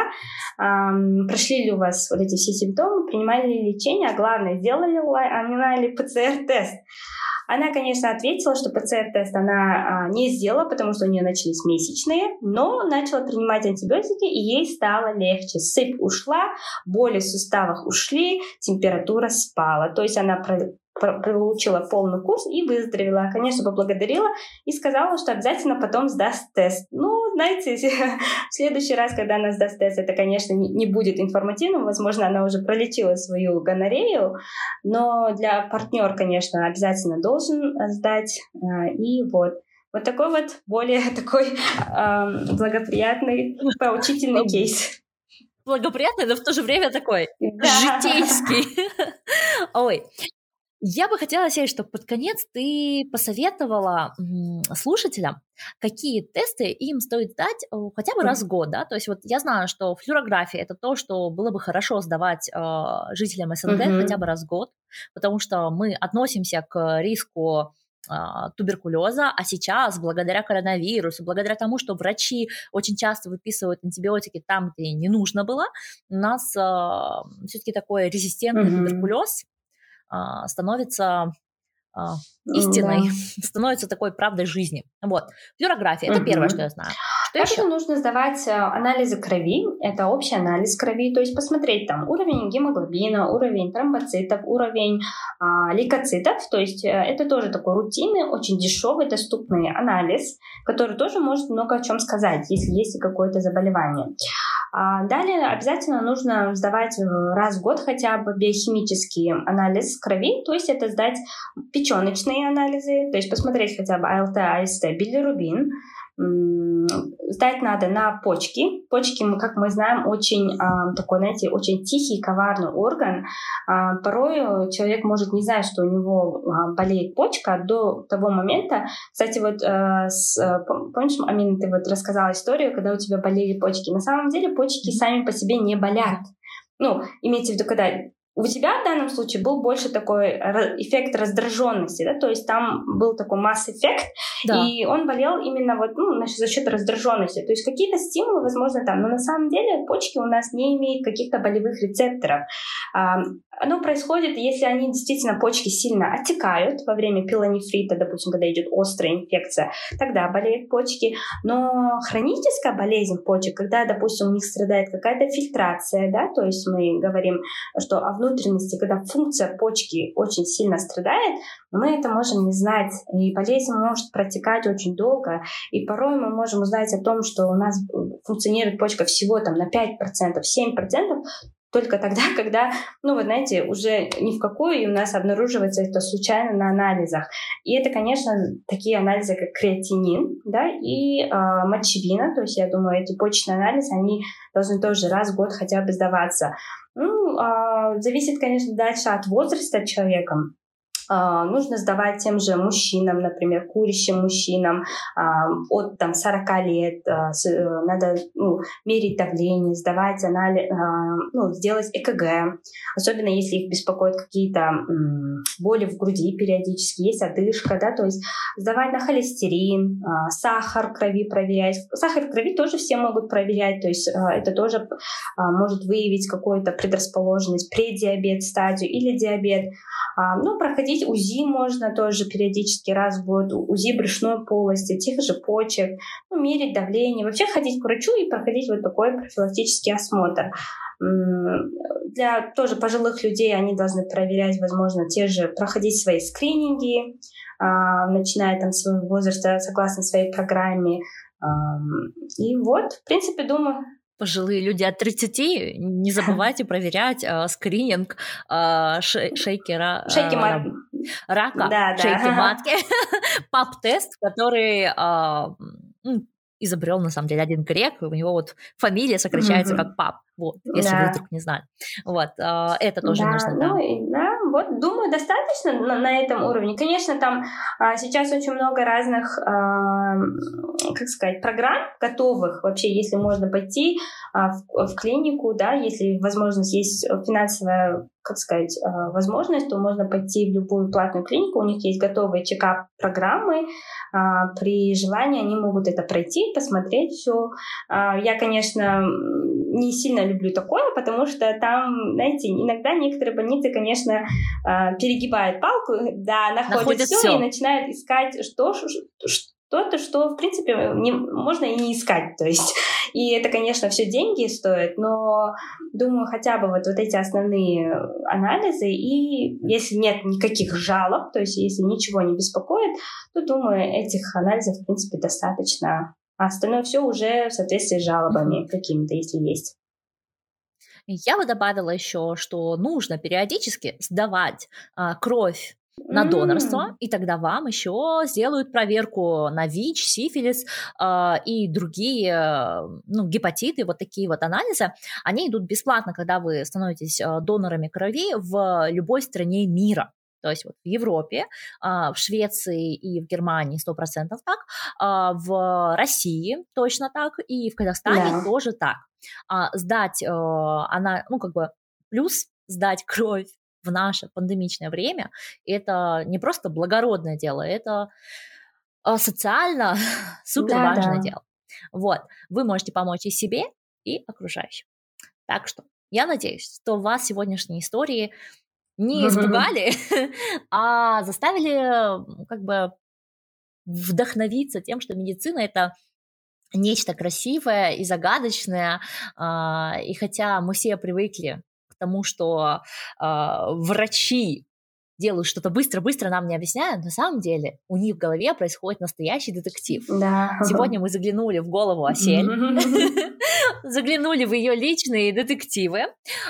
эм, прошли ли у вас вот эти все симптомы, принимали ли лечение, а главное, сделали ли ПЦР-тест. Она, конечно, ответила, что ПЦР-тест она а, не сделала, потому что у нее начались месячные, но начала принимать антибиотики, и ей стало легче. Сыпь ушла, боли в суставах ушли, температура спала. То есть она получила полный курс и выздоровела. Конечно, поблагодарила и сказала, что обязательно потом сдаст тест. Ну, знаете, в следующий раз, когда она сдаст тест, это, конечно, не будет информативным. Возможно, она уже пролечила свою гонорею, но для партнера, конечно, обязательно должен сдать. А, и вот. Вот такой вот более такой э, благоприятный, поучительный кейс благоприятный, но в то же время такой да. житейский. Ой, я бы хотела, Сергей, чтобы под конец ты посоветовала слушателям, какие тесты им стоит сдать э, хотя бы раз в год, да, то есть вот я знаю, что флюорография это то, что было бы хорошо сдавать э, жителям СНГ mm-hmm. хотя бы раз в год, потому что мы относимся к риску э, туберкулеза, а сейчас, благодаря коронавирусу, благодаря тому, что врачи очень часто выписывают антибиотики там, где не нужно было, у нас э, все-таки такой резистентный mm-hmm. туберкулез а, становится а, истиной, да. становится такой правдой жизни. Вот. Флюорография, это угу. первое, что я знаю. Что Также еще? нужно сдавать э, анализы крови, это общий анализ крови, то есть посмотреть там уровень гемоглобина, уровень тромбоцитов, уровень а, лейкоцитов, то есть э, это тоже такой рутинный, очень дешевый, доступный анализ, который тоже может много о чем сказать, если есть какое-то заболевание. А далее обязательно нужно сдавать э, раз в год хотя бы биохимический анализ крови, то есть это сдать печеночные анализы, то есть посмотреть хотя бы АЛТ, АСТ, билирубин, сдать надо на почки. Почки, как мы знаем, очень а, такой, знаете, очень тихий, коварный орган. А, порой человек может не знать, что у него а, болеет почка до того момента. Кстати, вот а, с, помнишь, Амина, ты вот рассказала историю, когда у тебя болели почки. На самом деле почки сами по себе не болят. Ну, имейте в виду, когда у тебя в данном случае был больше такой эффект раздраженности, да, то есть там был такой масс-эффект, да. и он болел именно вот, ну, значит, за счет раздраженности. То есть какие-то стимулы, возможно, там, но на самом деле почки у нас не имеют каких-то болевых рецепторов. Оно происходит, если они действительно почки сильно отекают во время пилонефрита, допустим, когда идет острая инфекция, тогда болеют почки. Но хроническая болезнь почек, когда, допустим, у них страдает какая-то фильтрация, да, то есть мы говорим, что о внутренности, когда функция почки очень сильно страдает, мы это можем не знать. И болезнь может протекать очень долго. И порой мы можем узнать о том, что у нас функционирует почка всего там на 5%, 7%, только тогда, когда, ну, вы знаете, уже ни в какую, и у нас обнаруживается это случайно на анализах. И это, конечно, такие анализы, как креатинин, да, и э, мочевина, то есть, я думаю, эти почечные анализы, они должны тоже раз в год хотя бы сдаваться. Ну, э, зависит, конечно, дальше от возраста человека. А, нужно сдавать тем же мужчинам, например, курящим мужчинам а, от там, 40 лет, а, э, надо ну, мерить давление, сдавать анализ, ну, сделать ЭКГ, особенно если их беспокоят какие-то боли в груди периодически, есть одышка, да, то есть сдавать на холестерин, сахар в крови проверять. Сахар в крови тоже все могут проверять, то есть это тоже может выявить какую-то предрасположенность, предиабет стадию или диабет. Ну, проходить Проходить УЗИ можно тоже периодически раз в год, УЗИ брюшной полости, тех же почек, ну, мерить давление, вообще ходить к врачу и проходить вот такой профилактический осмотр. Для тоже пожилых людей они должны проверять, возможно, те же, проходить свои скрининги, а, начиная там своего возраста, согласно своей программе. И вот, в принципе, думаю, пожилые люди от 30, не забывайте проверять э, скрининг э, шейки, ра, шейки э, рака, да, шейки да. матки, пап-тест, который э, изобрел на самом деле один грек, у него вот фамилия сокращается mm-hmm. как пап, вот, если да. вы вдруг не знали. Вот, э, это тоже да, нужно, да. Ну, да, вот, думаю, достаточно на, на этом уровне. Конечно, там а, сейчас очень много разных, а, как сказать, программ готовых, вообще, если можно пойти а, в, в клинику, да, если возможность есть финансовая как сказать, а, возможность, то можно пойти в любую платную клинику, у них есть готовые чекап-программы, а, при желании они могут это пройти, посмотреть все. Я, конечно, не сильно люблю такое, потому что там, знаете, иногда некоторые больницы, конечно, перегибают палку, да, находят, находят все, все и начинают искать, что, что-то, что, в принципе, не, можно и не искать. То есть, и это, конечно, все деньги стоит, но думаю, хотя бы вот, вот эти основные анализы, и если нет никаких жалоб, то есть если ничего не беспокоит, то, думаю, этих анализов, в принципе, достаточно. А остальное все уже в соответствии с жалобами какими-то, если есть. Я бы добавила еще, что нужно периодически сдавать а, кровь на донорство, и тогда вам еще сделают проверку на ВИЧ, сифилис э, и другие, ну, гепатиты, вот такие вот анализы. Они идут бесплатно, когда вы становитесь э, донорами крови в любой стране мира. То есть вот в Европе, в Швеции и в Германии 100% так, в России точно так, и в Казахстане да. тоже так. Сдать она, ну как бы плюс сдать кровь в наше пандемичное время, это не просто благородное дело, это а, социально супер важное да, да. дело. Вот, вы можете помочь и себе, и окружающим. Так что я надеюсь, что вас сегодняшние истории не испугали, а заставили как бы вдохновиться тем, что медицина это нечто красивое и загадочное. А, и хотя мы все привыкли тому, что а, врачи делают что-то быстро-быстро, нам не объясняют, на самом деле у них в голове происходит настоящий детектив. Да. Сегодня мы заглянули в голову Осель, заглянули в ее личные детективы.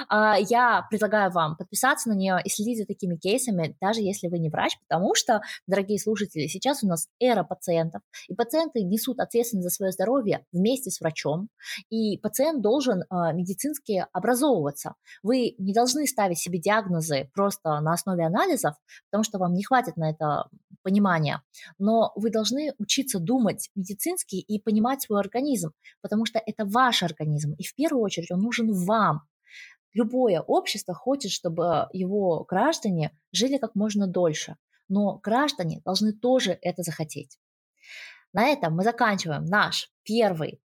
А, я предлагаю вам подписаться на нее и следить за такими кейсами, даже если вы не врач, потому что, дорогие слушатели, сейчас у нас эра пациентов, и пациенты несут ответственность за свое здоровье вместе с врачом, и пациент должен а, медицински образовываться. Вы не должны ставить себе диагнозы просто на основе анализов, потому что вам не хватит на это понимания. Но вы должны учиться думать медицински и понимать свой организм, потому что это ваш организм, и в первую очередь он нужен вам. Любое общество хочет, чтобы его граждане жили как можно дольше, но граждане должны тоже это захотеть. На этом мы заканчиваем наш первый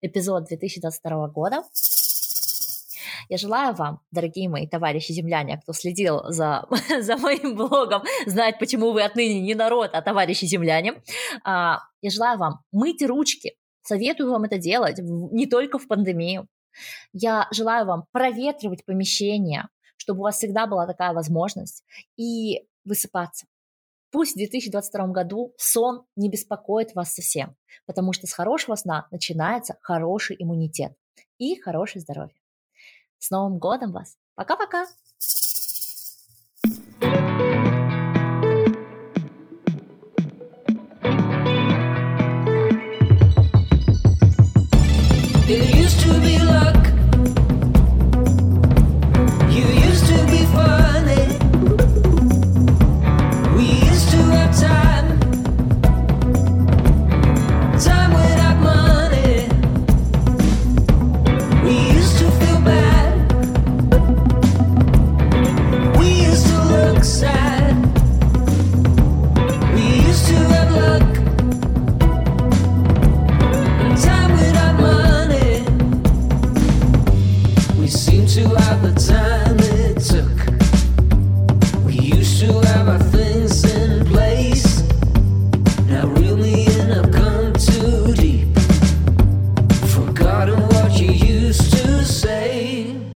эпизод 2022 года. Я желаю вам, дорогие мои товарищи земляне, кто следил за, за моим блогом, знать, почему вы отныне не народ, а товарищи земляне. А, я желаю вам мыть ручки. Советую вам это делать не только в пандемию. Я желаю вам проветривать помещение, чтобы у вас всегда была такая возможность, и высыпаться. Пусть в 2022 году сон не беспокоит вас совсем, потому что с хорошего сна начинается хороший иммунитет и хорошее здоровье. С Новым годом вас! Пока-пока!